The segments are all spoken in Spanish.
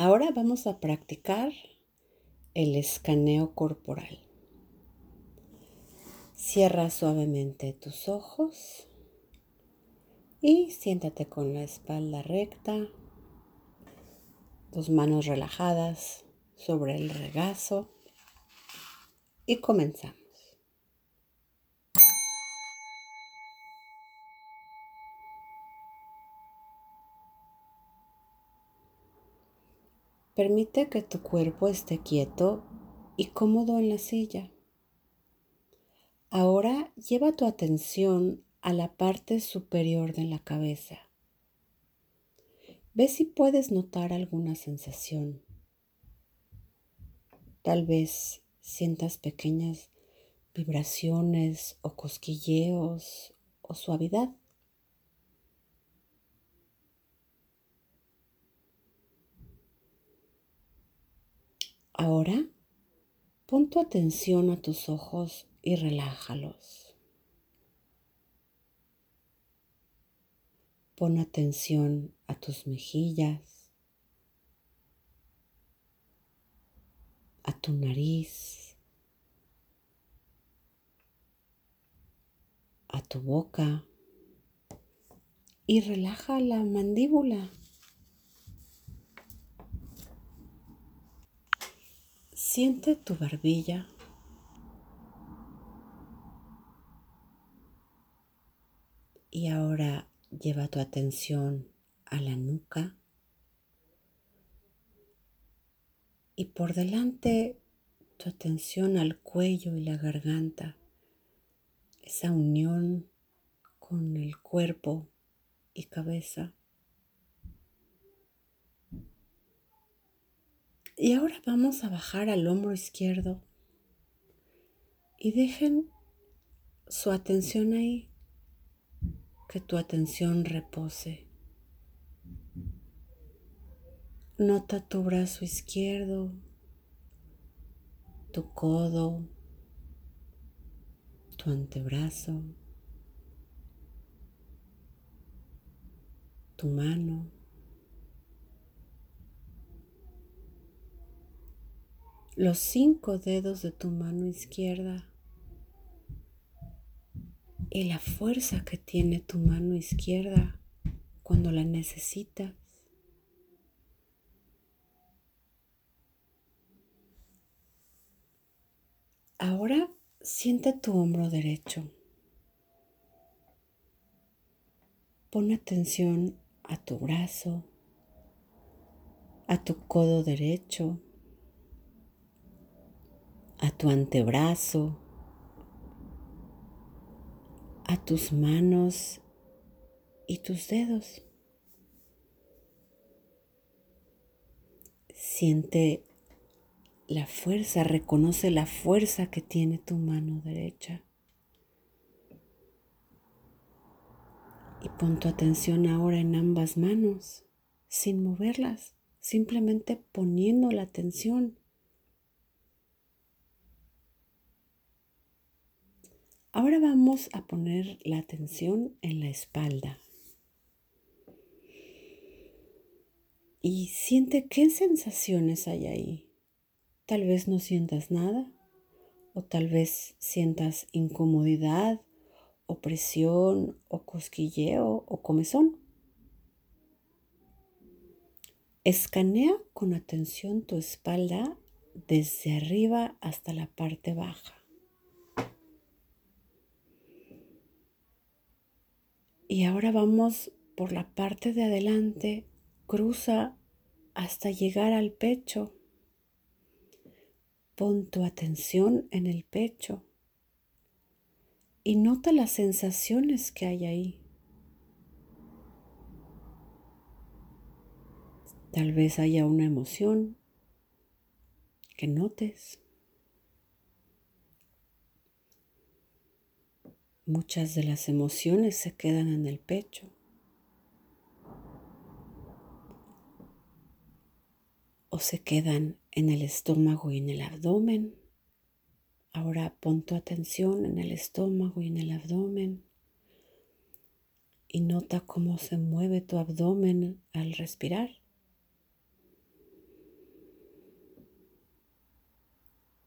Ahora vamos a practicar el escaneo corporal. Cierra suavemente tus ojos y siéntate con la espalda recta, tus manos relajadas sobre el regazo y comenzamos. Permite que tu cuerpo esté quieto y cómodo en la silla. Ahora lleva tu atención a la parte superior de la cabeza. Ve si puedes notar alguna sensación. Tal vez sientas pequeñas vibraciones o cosquilleos o suavidad. Ahora pon tu atención a tus ojos y relájalos. Pon atención a tus mejillas, a tu nariz, a tu boca y relaja la mandíbula. Siente tu barbilla. Y ahora lleva tu atención a la nuca. Y por delante tu atención al cuello y la garganta. Esa unión con el cuerpo y cabeza. Y ahora vamos a bajar al hombro izquierdo y dejen su atención ahí, que tu atención repose. Nota tu brazo izquierdo, tu codo, tu antebrazo, tu mano. Los cinco dedos de tu mano izquierda y la fuerza que tiene tu mano izquierda cuando la necesitas. Ahora siente tu hombro derecho. Pon atención a tu brazo, a tu codo derecho, a tu antebrazo, a tus manos y tus dedos. Siente la fuerza, reconoce la fuerza que tiene tu mano derecha. Y pon tu atención ahora en ambas manos, sin moverlas, simplemente poniendo la atención Ahora vamos a poner la atención en la espalda. Y siente qué sensaciones hay ahí. Tal vez no sientas nada, o tal vez sientas incomodidad, opresión, o cosquilleo, o comezón. Escanea con atención tu espalda desde arriba hasta la parte baja. Y ahora vamos por la parte de adelante, cruza hasta llegar al pecho. Pon tu atención en el pecho y nota las sensaciones que hay ahí. Tal vez haya una emoción que notes. Muchas de las emociones se quedan en el pecho. O se quedan en el estómago y en el abdomen. Ahora pon tu atención en el estómago y en el abdomen y nota cómo se mueve tu abdomen al respirar.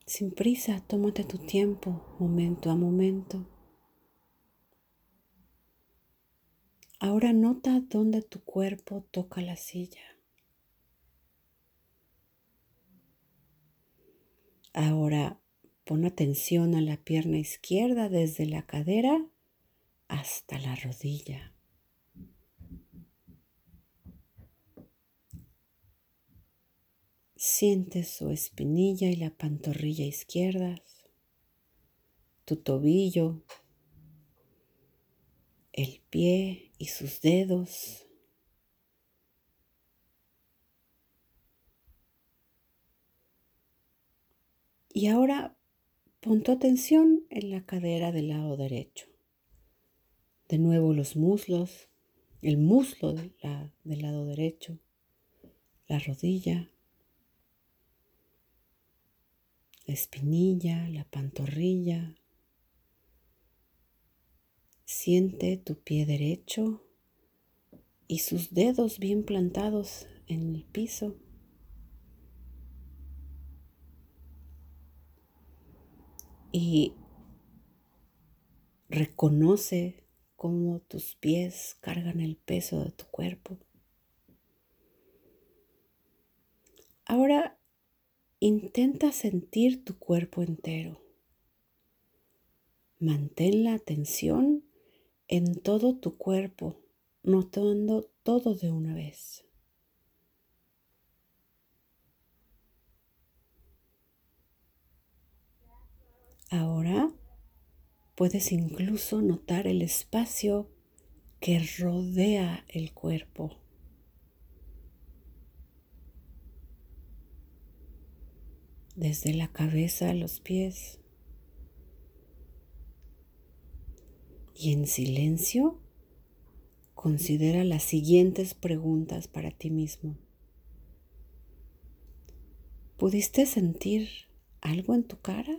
Sin prisa, tómate tu tiempo, momento a momento. Ahora nota dónde tu cuerpo toca la silla. Ahora pon atención a la pierna izquierda desde la cadera hasta la rodilla. Siente su espinilla y la pantorrilla izquierdas, tu tobillo, el pie y sus dedos. Y ahora pon tu atención en la cadera del lado derecho. De nuevo los muslos, el muslo del lado derecho, la rodilla, la espinilla, la pantorrilla. Siente tu pie derecho y sus dedos bien plantados en el piso. Y reconoce cómo tus pies cargan el peso de tu cuerpo. Ahora Intenta sentir tu cuerpo entero. Mantén la atención en todo tu cuerpo, notando todo de una vez. Ahora puedes incluso notar el espacio que rodea el cuerpo. desde la cabeza a los pies. Y en silencio, considera las siguientes preguntas para ti mismo. ¿Pudiste sentir algo en tu cara?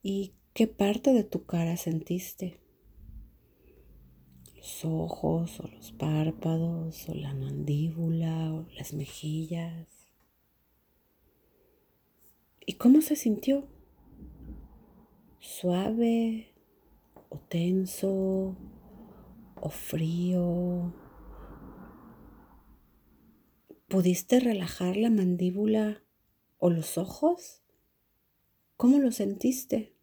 ¿Y qué parte de tu cara sentiste? ¿Los ojos o los párpados o la mandíbula o las mejillas? ¿Y cómo se sintió? ¿Suave o tenso o frío? ¿Pudiste relajar la mandíbula o los ojos? ¿Cómo lo sentiste?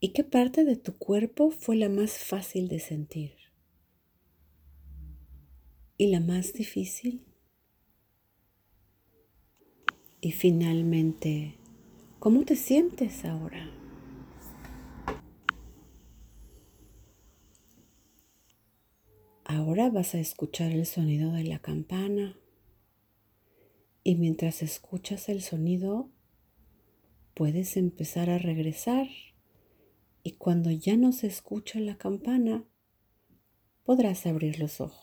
¿Y qué parte de tu cuerpo fue la más fácil de sentir? ¿Y la más difícil? Y finalmente, ¿cómo te sientes ahora? Ahora vas a escuchar el sonido de la campana y mientras escuchas el sonido puedes empezar a regresar y cuando ya no se escucha la campana podrás abrir los ojos.